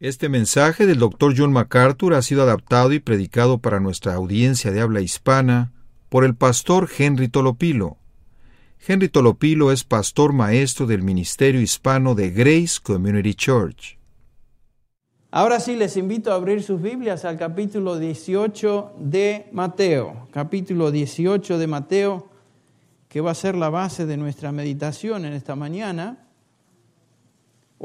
Este mensaje del Dr. John MacArthur ha sido adaptado y predicado para nuestra audiencia de habla hispana por el pastor Henry Tolopilo. Henry Tolopilo es pastor maestro del Ministerio Hispano de Grace Community Church. Ahora sí les invito a abrir sus Biblias al capítulo 18 de Mateo. Capítulo 18 de Mateo, que va a ser la base de nuestra meditación en esta mañana.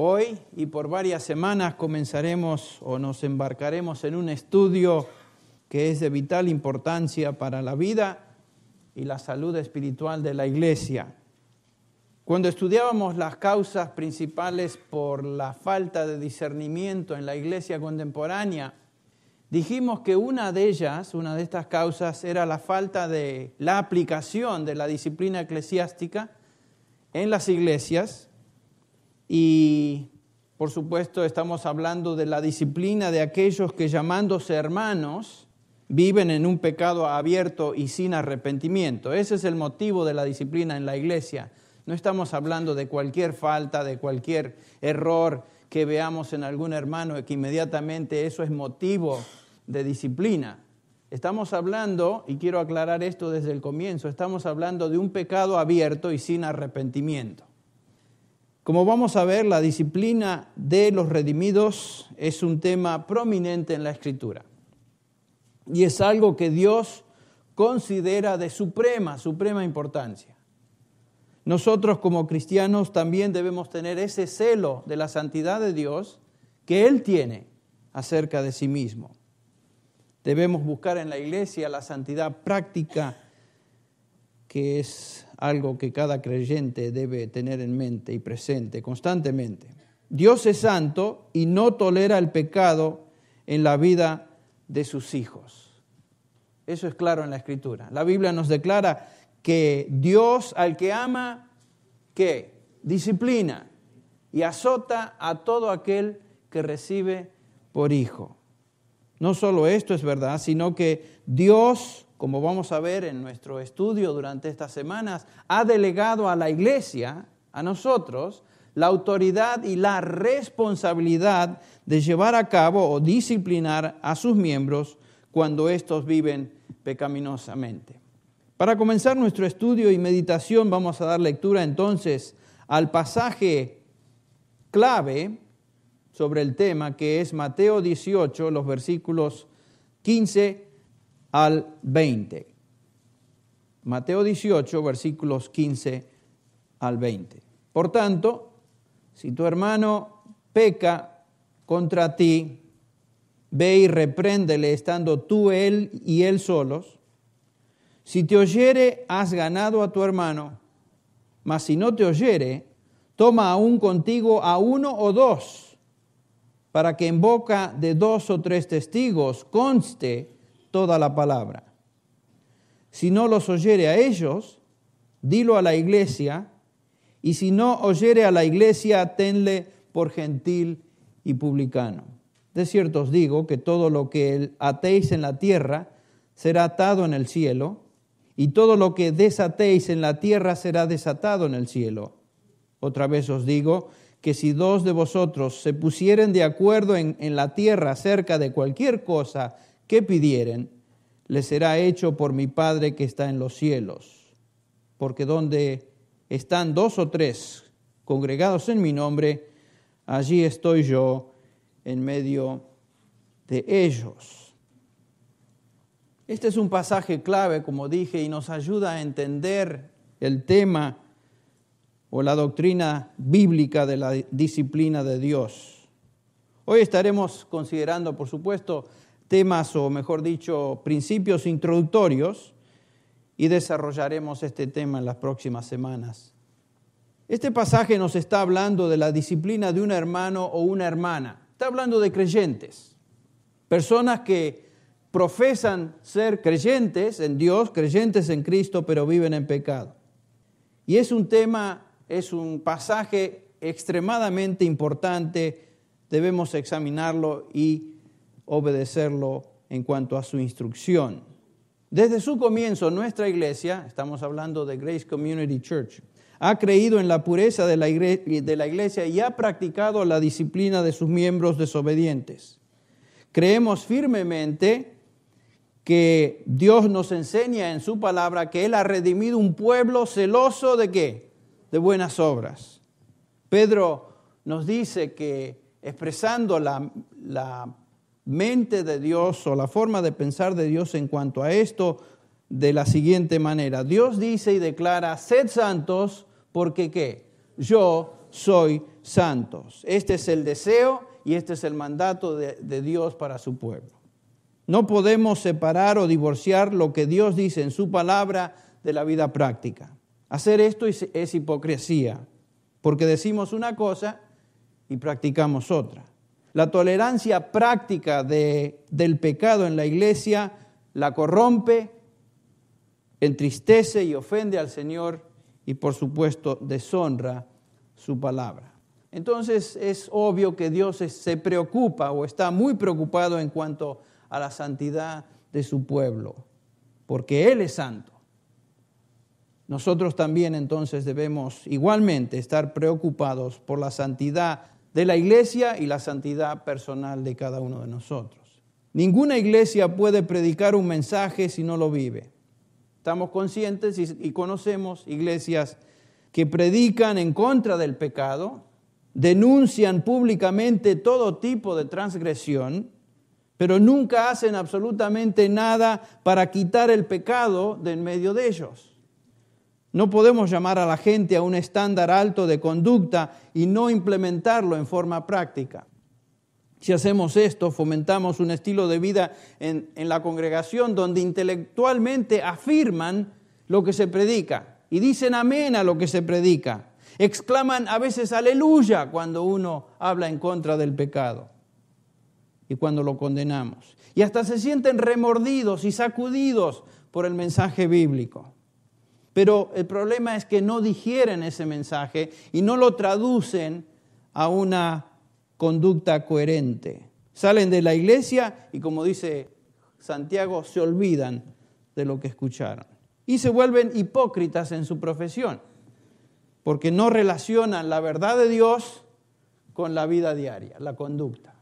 Hoy y por varias semanas comenzaremos o nos embarcaremos en un estudio que es de vital importancia para la vida y la salud espiritual de la iglesia. Cuando estudiábamos las causas principales por la falta de discernimiento en la iglesia contemporánea, dijimos que una de ellas, una de estas causas, era la falta de la aplicación de la disciplina eclesiástica en las iglesias y por supuesto estamos hablando de la disciplina de aquellos que llamándose hermanos viven en un pecado abierto y sin arrepentimiento. Ese es el motivo de la disciplina en la iglesia. No estamos hablando de cualquier falta, de cualquier error que veamos en algún hermano que inmediatamente eso es motivo de disciplina. Estamos hablando, y quiero aclarar esto desde el comienzo, estamos hablando de un pecado abierto y sin arrepentimiento. Como vamos a ver, la disciplina de los redimidos es un tema prominente en la Escritura. Y es algo que Dios considera de suprema, suprema importancia. Nosotros como cristianos también debemos tener ese celo de la santidad de Dios que Él tiene acerca de sí mismo. Debemos buscar en la iglesia la santidad práctica que es algo que cada creyente debe tener en mente y presente constantemente. Dios es santo y no tolera el pecado en la vida de sus hijos. Eso es claro en la Escritura. La Biblia nos declara que Dios al que ama, ¿qué? Disciplina y azota a todo aquel que recibe por hijo. No solo esto es verdad, sino que Dios como vamos a ver en nuestro estudio durante estas semanas, ha delegado a la iglesia, a nosotros, la autoridad y la responsabilidad de llevar a cabo o disciplinar a sus miembros cuando éstos viven pecaminosamente. Para comenzar nuestro estudio y meditación vamos a dar lectura entonces al pasaje clave sobre el tema que es Mateo 18, los versículos 15 al 20. Mateo 18, versículos 15 al 20. Por tanto, si tu hermano peca contra ti, ve y repréndele estando tú, él y él solos. Si te oyere, has ganado a tu hermano, mas si no te oyere, toma aún contigo a uno o dos, para que en boca de dos o tres testigos conste toda la palabra. Si no los oyere a ellos, dilo a la iglesia, y si no oyere a la iglesia, tenle por gentil y publicano. De cierto os digo que todo lo que atéis en la tierra será atado en el cielo, y todo lo que desatéis en la tierra será desatado en el cielo. Otra vez os digo que si dos de vosotros se pusieren de acuerdo en, en la tierra acerca de cualquier cosa que pidieren, les será hecho por mi Padre que está en los cielos. Porque donde están dos o tres congregados en mi nombre, allí estoy yo en medio de ellos. Este es un pasaje clave, como dije, y nos ayuda a entender el tema o la doctrina bíblica de la disciplina de Dios. Hoy estaremos considerando, por supuesto, temas o mejor dicho, principios introductorios y desarrollaremos este tema en las próximas semanas. Este pasaje nos está hablando de la disciplina de un hermano o una hermana. Está hablando de creyentes, personas que profesan ser creyentes en Dios, creyentes en Cristo, pero viven en pecado. Y es un tema, es un pasaje extremadamente importante, debemos examinarlo y obedecerlo en cuanto a su instrucción. Desde su comienzo, nuestra iglesia, estamos hablando de Grace Community Church, ha creído en la pureza de la, iglesia y ha practicado la disciplina de sus miembros desobedientes. Creemos firmemente que Dios nos enseña en su palabra que Él ha redimido un pueblo celoso de qué? De buenas obras. Pedro nos dice que expresando la, la mente de Dios o la forma de pensar de Dios en cuanto a esto de la siguiente manera. Dios dice y declara, sed santos porque qué? Yo soy santos. Este es el deseo y este es el mandato de, de Dios para su pueblo. No podemos separar o divorciar lo que Dios dice en su palabra de la vida práctica. Hacer esto es hipocresía, porque decimos una cosa y practicamos otra. La tolerancia práctica del pecado en la iglesia la corrompe, entristece y ofende al Señor y por supuesto deshonra su palabra. Entonces es obvio que Dios se preocupa o está muy preocupado en cuanto a la santidad de su pueblo, porque Él es santo. Nosotros también entonces debemos igualmente estar preocupados por la santidad de la iglesia y la santidad personal de cada uno de nosotros. Ninguna iglesia puede predicar un mensaje si no lo vive. Estamos conscientes y, conocemos iglesias que predican en contra del pecado, denuncian públicamente todo tipo de transgresión, pero nunca hacen absolutamente nada para quitar el pecado de en medio de ellos. No podemos llamar a la gente a un estándar alto de conducta y no implementarlo en forma práctica. Si hacemos esto, fomentamos un estilo de vida en, la congregación donde intelectualmente afirman lo que se predica y dicen amén a lo que se predica. Exclaman a veces aleluya cuando uno habla en contra del pecado y cuando lo condenamos. Y hasta se sienten remordidos y sacudidos por el mensaje bíblico. Pero el problema es que no digieren ese mensaje y no lo traducen a una conducta coherente. Salen de la iglesia y como dice Santiago, se olvidan de lo que escucharon. Y se vuelven hipócritas en su profesión, porque no relacionan la verdad de Dios con la vida diaria, la conducta.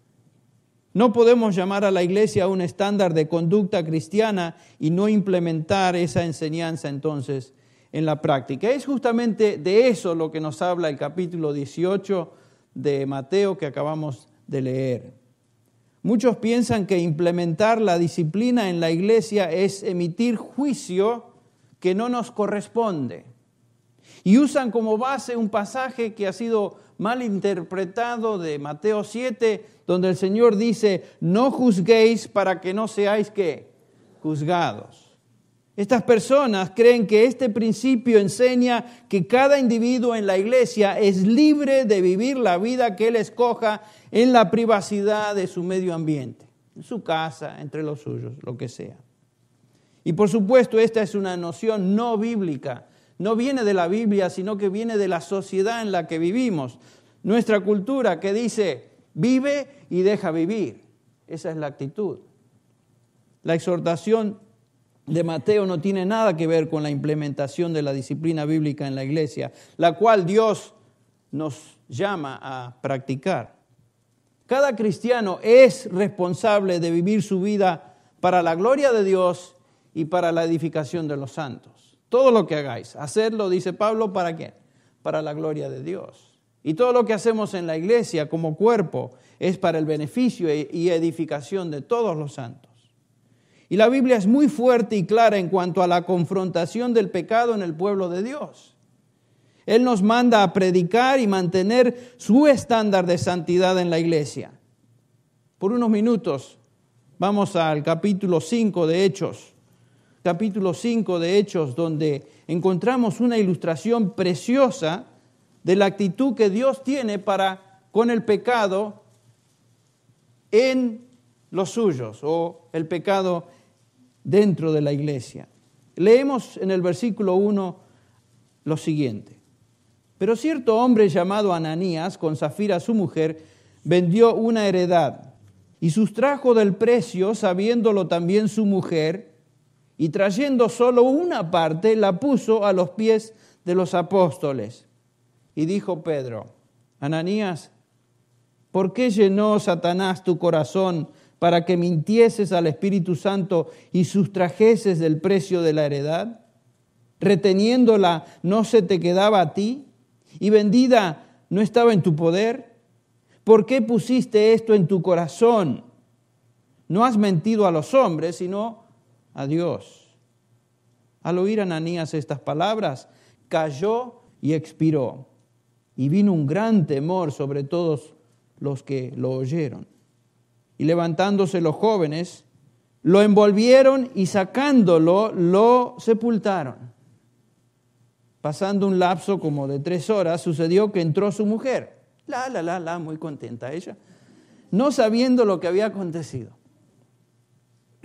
No podemos llamar a la iglesia a un estándar de conducta cristiana y no implementar esa enseñanza entonces en la práctica. Es justamente de eso lo que nos habla el capítulo 18 de Mateo que acabamos de leer. Muchos piensan que implementar la disciplina en la iglesia es emitir juicio que no nos corresponde. Y usan como base un pasaje que ha sido mal interpretado de Mateo 7, donde el Señor dice, no juzguéis para que no seáis juzgados. Estas personas creen que este principio enseña que cada individuo en la iglesia es libre de vivir la vida que él escoja en la privacidad de su medio ambiente, en su casa, entre los suyos, lo que sea. Y por supuesto, esta es una noción no bíblica. No viene de la Biblia, sino que viene de la sociedad en la que vivimos. Nuestra cultura que dice, vive y deja vivir. Esa es la actitud. La exhortación de Mateo no tiene nada que ver con la implementación de la disciplina bíblica en la iglesia, la cual Dios nos llama a practicar. Cada cristiano es responsable de vivir su vida para la gloria de Dios y para la edificación de los santos. Todo lo que hagáis, hacerlo, dice Pablo, ¿para qué? Para la gloria de Dios. Y todo lo que hacemos en la iglesia como cuerpo es para el beneficio y edificación de todos los santos. Y la Biblia es muy fuerte y clara en cuanto a la confrontación del pecado en el pueblo de Dios. Él nos manda a predicar y mantener su estándar de santidad en la iglesia. Por unos minutos vamos al capítulo 5 de Hechos. Capítulo 5 de Hechos donde encontramos una ilustración preciosa de la actitud que Dios tiene para con el pecado en los suyos o el pecado dentro de la iglesia. Leemos en el versículo 1 lo siguiente. Pero cierto hombre llamado Ananías, con Zafira su mujer, vendió una heredad y sustrajo del precio, sabiéndolo también su mujer, y trayendo solo una parte, la puso a los pies de los apóstoles. Y dijo Pedro, Ananías, ¿por qué llenó Satanás tu corazón para que mintieses al Espíritu Santo y sustrajeses del precio de la heredad? Reteniéndola, ¿no se te quedaba a ti? ¿Y vendida no estaba en tu poder? ¿Por qué pusiste esto en tu corazón? No has mentido a los hombres, sino a Dios. Al oír Ananías estas palabras, cayó y expiró. Y vino un gran temor sobre todos los que lo oyeron. Y levantándose los jóvenes, lo envolvieron y sacándolo, lo sepultaron. Pasando un lapso como de tres horas, sucedió que entró su mujer. La, la, la, la, muy contenta ella, no sabiendo lo que había acontecido.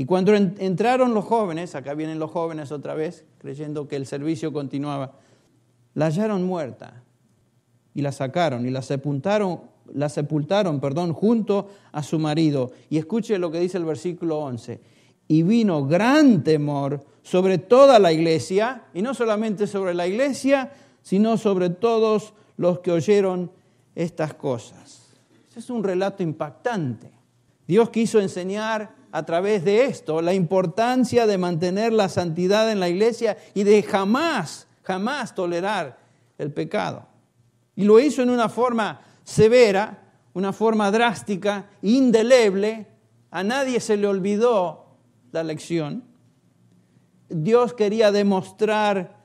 Y cuando entraron los jóvenes, acá vienen los jóvenes otra vez, creyendo que el servicio continuaba, la hallaron muerta y la sacaron y la sepultaron la sepultaron, perdón, junto a su marido. Y escuche lo que dice el versículo 11. Y vino gran temor sobre toda la iglesia, y no solamente sobre la iglesia, sino sobre todos los que oyeron estas cosas. Es un relato impactante. Dios quiso enseñar a través de esto la importancia de mantener la santidad en la iglesia y de jamás, jamás tolerar el pecado. Y lo hizo en una forma severa, una forma drástica, indeleble. A nadie se le olvidó la lección. Dios quería demostrar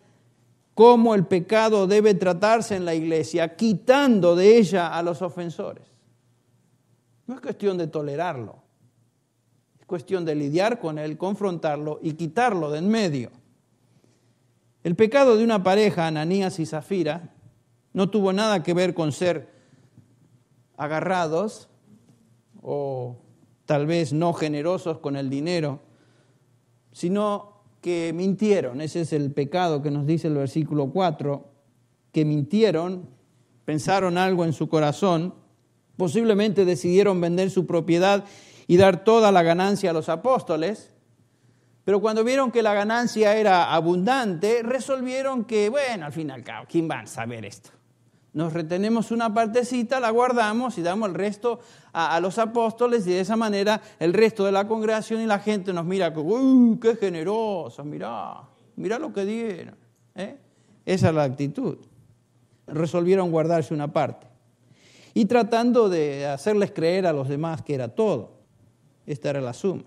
cómo el pecado debe tratarse en la iglesia, quitando de ella a los ofensores. No es cuestión de tolerarlo, cuestión de lidiar con él, confrontarlo y quitarlo de en medio. El pecado de una pareja, Ananías y Zafira, no tuvo nada que ver con ser agarrados o tal vez no generosos con el dinero, sino que mintieron. Ese es el pecado que nos dice el versículo 4, que mintieron, pensaron algo en su corazón, posiblemente decidieron vender su propiedad y dar toda la ganancia a los apóstoles, pero cuando vieron que la ganancia era abundante, resolvieron que, bueno, al fin y al cabo, ¿quién va a saber esto? nos retenemos una partecita, la guardamos y damos el resto a, los apóstoles y de esa manera el resto de la congregación y la gente nos mira, ¡Uy, qué generosa! Mirá, mirá lo que dieron. ¿eh? Esa es la actitud. Resolvieron guardarse una parte. Y tratando de hacerles creer a los demás que era todo. Esta era la suma.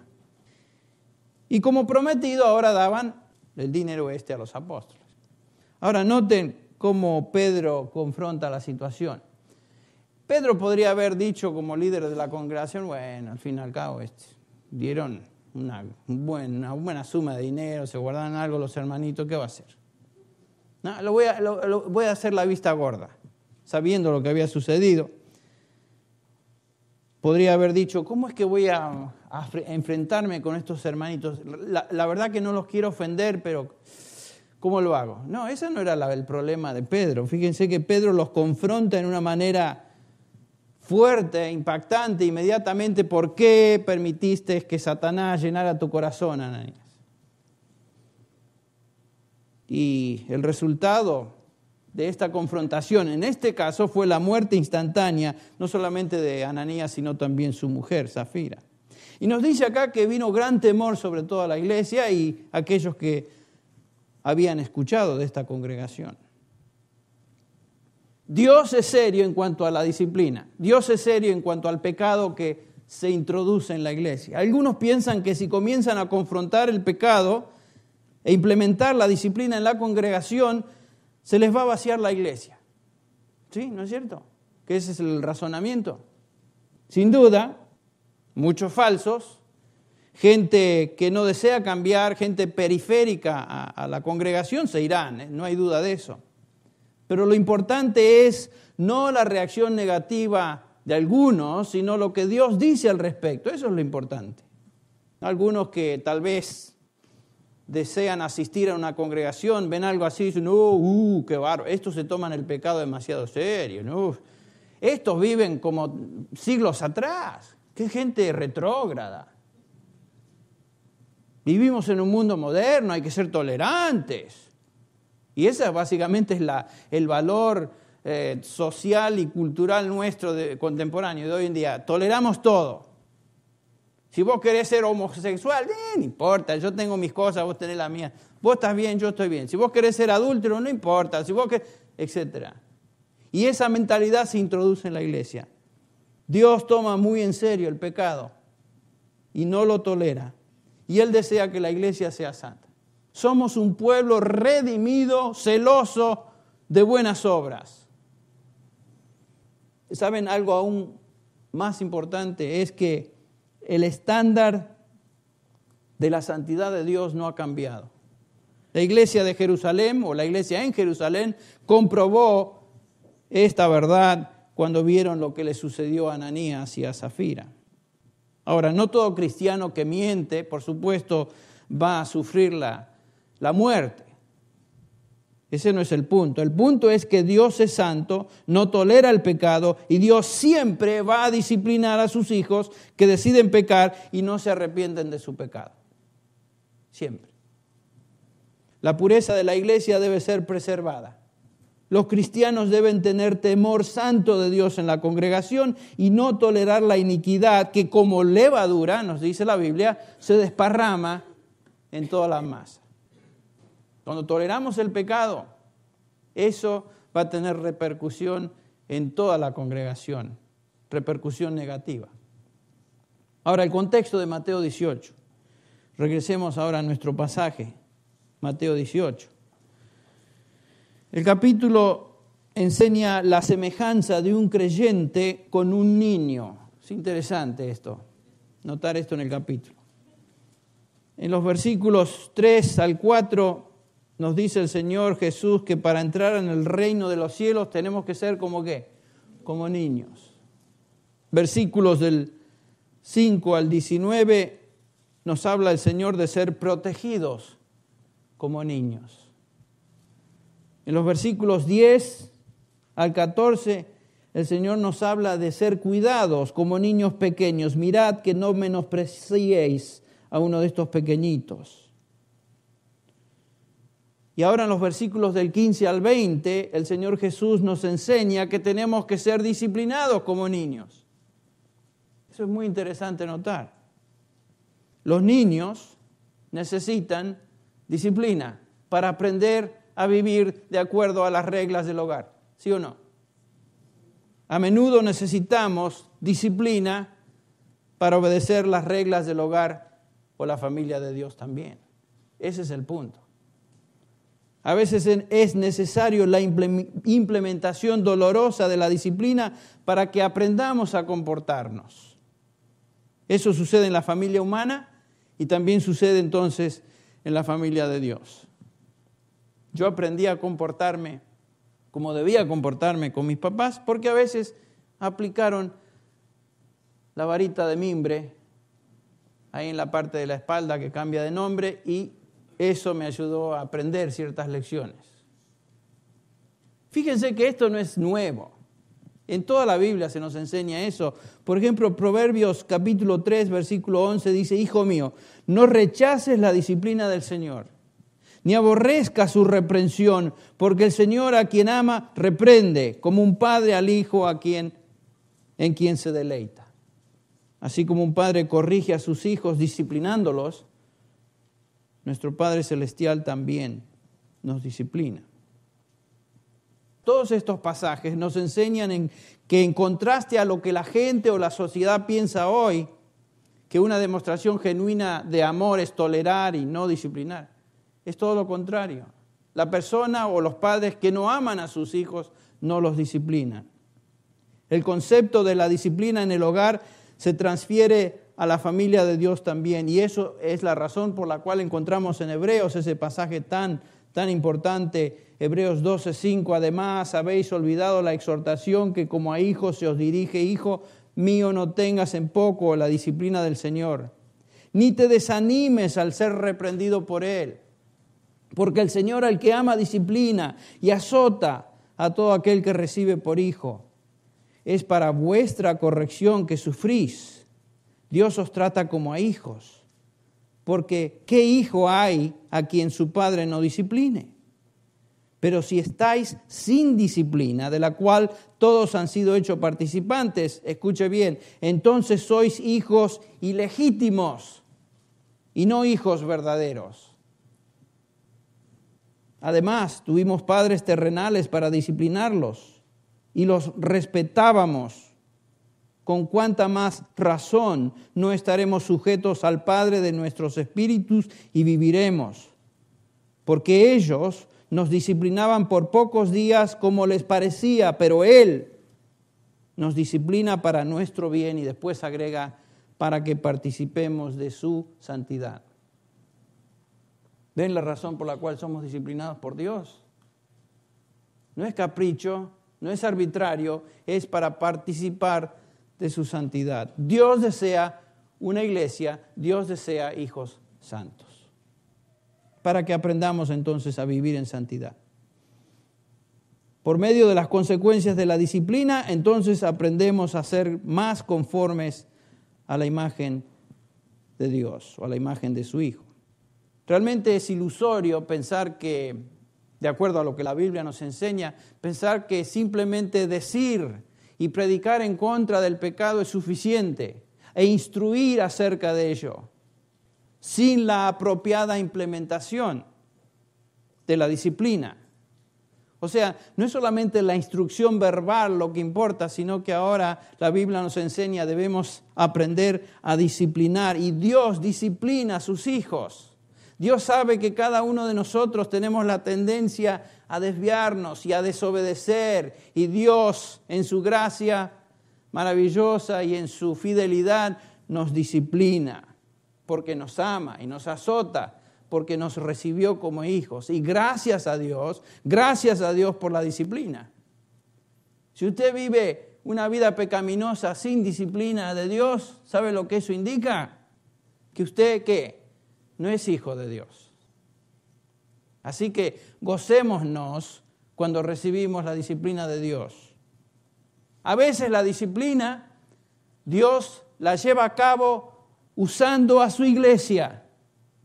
Y como prometido, ahora daban el dinero este a los apóstoles. Ahora noten cómo Pedro confronta la situación. Pedro podría haber dicho como líder de la congregación, bueno, al fin y al cabo este, dieron una buena, buena, suma de dinero, se guardan algo los hermanitos, ¿qué va a hacer? Lo voy, a, voy a hacer la vista gorda, sabiendo lo que había sucedido. Podría haber dicho, ¿cómo es que voy a, enfrentarme con estos hermanitos? la verdad que no los quiero ofender, pero ¿Cómo lo hago? No, ese no era el problema de Pedro. Fíjense que Pedro los confronta en una manera fuerte, impactante, inmediatamente, ¿por qué permitiste que Satanás llenara tu corazón, Ananías? Y el resultado de esta confrontación, en este caso, fue la muerte instantánea, no solamente de Ananías, sino también su mujer, Zafira. Y nos dice acá que vino gran temor sobre toda la iglesia y aquellos que habían escuchado de esta congregación. Dios es serio en cuanto a la disciplina. Dios es serio en cuanto al pecado que se introduce en la iglesia. Algunos piensan que si comienzan a confrontar el pecado e implementar la disciplina en la congregación, se les va a vaciar la iglesia. ¿Sí? ¿No es cierto? Que ese es el razonamiento. Sin duda, muchos falsos, gente que no desea cambiar, gente periférica a, la congregación, se irán, ¿eh? no hay duda de eso. Pero lo importante es no la reacción negativa de algunos, sino lo que Dios dice al respecto. Eso es lo importante. Algunos que tal vez desean asistir a una congregación, ven algo así y dicen, oh, uh, qué barro, estos se toman el pecado demasiado serio, ¿no? Estos viven como siglos atrás, qué gente retrógrada. Vivimos en un mundo moderno, hay que ser tolerantes. Y ese básicamente es la, el valor eh, social y cultural nuestro contemporáneo de hoy en día. Toleramos todo. Si vos querés ser homosexual, no importa, yo tengo mis cosas, vos tenés las mías. Vos estás bien, yo estoy bien. Si vos querés ser adúltero, no importa. Si vos querés, etc. Y esa mentalidad se introduce en la iglesia. Dios toma muy en serio el pecado y no lo tolera. Y Él desea que la iglesia sea santa. Somos un pueblo redimido, celoso de buenas obras. ¿Saben algo aún más importante? Es que el estándar de la santidad de Dios no ha cambiado. La iglesia de Jerusalén o la iglesia en Jerusalén comprobó esta verdad cuando vieron lo que le sucedió a Ananías y a Zafira. Ahora, no todo cristiano que miente, por supuesto, va a sufrir la, la muerte. Ese no es el punto. El punto es que Dios es santo, no tolera el pecado y Dios siempre va a disciplinar a sus hijos que deciden pecar y no se arrepienten de su pecado. Siempre. La pureza de la iglesia debe ser preservada. Los cristianos deben tener temor santo de Dios en la congregación y no tolerar la iniquidad que como levadura, nos dice la Biblia, se desparrama en toda la masa. Cuando toleramos el pecado, eso va a tener repercusión en toda la congregación, repercusión negativa. Ahora, el contexto de Mateo 18. Regresemos ahora a nuestro pasaje, Mateo 18. El capítulo enseña la semejanza de un creyente con un niño. Es interesante esto, notar esto en el capítulo. En los versículos 3 al 4 nos dice el Señor Jesús que para entrar en el reino de los cielos tenemos que ser como qué? Como niños. Versículos del 5 al 19 nos habla el Señor de ser protegidos como niños. En los versículos 10 al 14 el Señor nos habla de ser cuidados como niños pequeños. Mirad que no menospreciéis a uno de estos pequeñitos. Y ahora en los versículos del 15 al 20, el Señor Jesús nos enseña que tenemos que ser disciplinados como niños. Eso es muy interesante notar. Los niños necesitan disciplina para aprender a vivir de acuerdo a las reglas del hogar, ¿sí o no? A menudo necesitamos disciplina para obedecer las reglas del hogar o la familia de Dios también. Ese es el punto. A veces es necesario la implementación dolorosa de la disciplina para que aprendamos a comportarnos. Eso sucede en la familia humana y también sucede entonces en la familia de Dios. Yo aprendí a comportarme como debía comportarme con mis papás porque a veces aplicaron la varita de mimbre ahí en la parte de la espalda que cambia de nombre y eso me ayudó a aprender ciertas lecciones. Fíjense que esto no es nuevo. En toda la Biblia se nos enseña eso. Por ejemplo, Proverbios capítulo 3, versículo 11 dice, Hijo mío, no rechaces la disciplina del Señor, ni aborrezca su reprensión, porque el Señor a quien ama reprende, como un padre al hijo a quien, en quien se deleita. Así como un padre corrige a sus hijos disciplinándolos, nuestro Padre Celestial también nos disciplina. Todos estos pasajes nos enseñan en que en contraste a lo que la gente o la sociedad piensa hoy, que una demostración genuina de amor es tolerar y no disciplinar, es todo lo contrario. La persona o los padres que no aman a sus hijos no los disciplinan. El concepto de la disciplina en el hogar se transfiere a la familia de Dios también. Y eso es la razón por la cual encontramos en Hebreos ese pasaje tan, tan importante. Hebreos 12:5. Además, habéis olvidado la exhortación que como a hijos se os dirige, hijo mío, no tengas en poco la disciplina del Señor, ni te desanimes al ser reprendido por Él. Porque el Señor al que ama disciplina y azota a todo aquel que recibe por hijo. Es para vuestra corrección que sufrís Dios os trata como a hijos, porque ¿qué hijo hay a quien su padre no discipline? Pero si estáis sin disciplina, de la cual todos han sido hechos participantes, escuche bien, entonces sois hijos ilegítimos y no hijos verdaderos. Además, tuvimos padres terrenales para disciplinarlos y los respetábamos con cuánta más razón no estaremos sujetos al Padre de nuestros espíritus y viviremos. Porque ellos nos disciplinaban por pocos días como les parecía, pero Él nos disciplina para nuestro bien y después agrega para que participemos de su santidad. ¿Ven la razón por la cual somos disciplinados por Dios? No es capricho, no es arbitrario, es para participar de su santidad. Dios desea una iglesia, Dios desea hijos santos. Para que aprendamos entonces a vivir en santidad. Por medio de las consecuencias de la disciplina, entonces aprendemos a ser más conformes a la imagen de Dios o a la imagen de su Hijo. Realmente es ilusorio pensar que, de acuerdo a lo que la Biblia nos enseña, pensar que simplemente decir y predicar en contra del pecado es suficiente e instruir acerca de ello sin la apropiada implementación de la disciplina. O sea, no es solamente la instrucción verbal lo que importa, sino que ahora la Biblia nos enseña, debemos aprender a disciplinar y Dios disciplina a sus hijos. Dios sabe que cada uno de nosotros tenemos la tendencia a desviarnos y a desobedecer. Y Dios, en su gracia maravillosa y en su fidelidad, nos disciplina, porque nos ama y nos azota, porque nos recibió como hijos. Y gracias a Dios, gracias a Dios por la disciplina. Si usted vive una vida pecaminosa sin disciplina de Dios, ¿sabe lo que eso indica? Que usted, ¿qué? No es hijo de Dios. Así que gocémonos cuando recibimos la disciplina de Dios. A veces la disciplina Dios la lleva a cabo usando a su iglesia.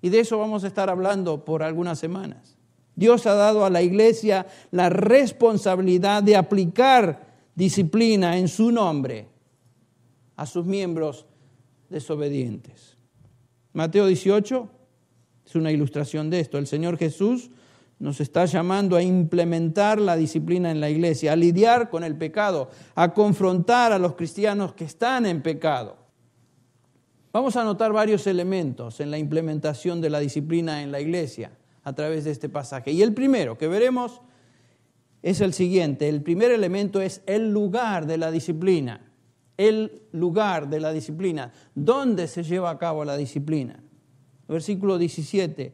Y de eso vamos a estar hablando por algunas semanas. Dios ha dado a la iglesia la responsabilidad de aplicar disciplina en su nombre a sus miembros desobedientes. Mateo 18 es una ilustración de esto. El Señor Jesús nos está llamando a implementar la disciplina en la iglesia, a lidiar con el pecado, a confrontar a los cristianos que están en pecado. Vamos a notar varios elementos en la implementación de la disciplina en la iglesia a través de este pasaje. Y el primero que veremos es el siguiente. El primer elemento es el lugar de la disciplina. El lugar de la disciplina. ¿Dónde se lleva a cabo la disciplina? Versículo 17.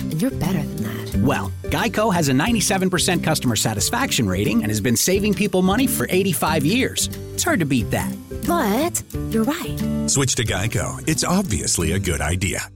And you're better than that. Well, Geico has a 97% customer satisfaction rating and has been saving people money for 85 years. It's hard to beat that. But you're right. Switch to Geico. It's obviously a good idea.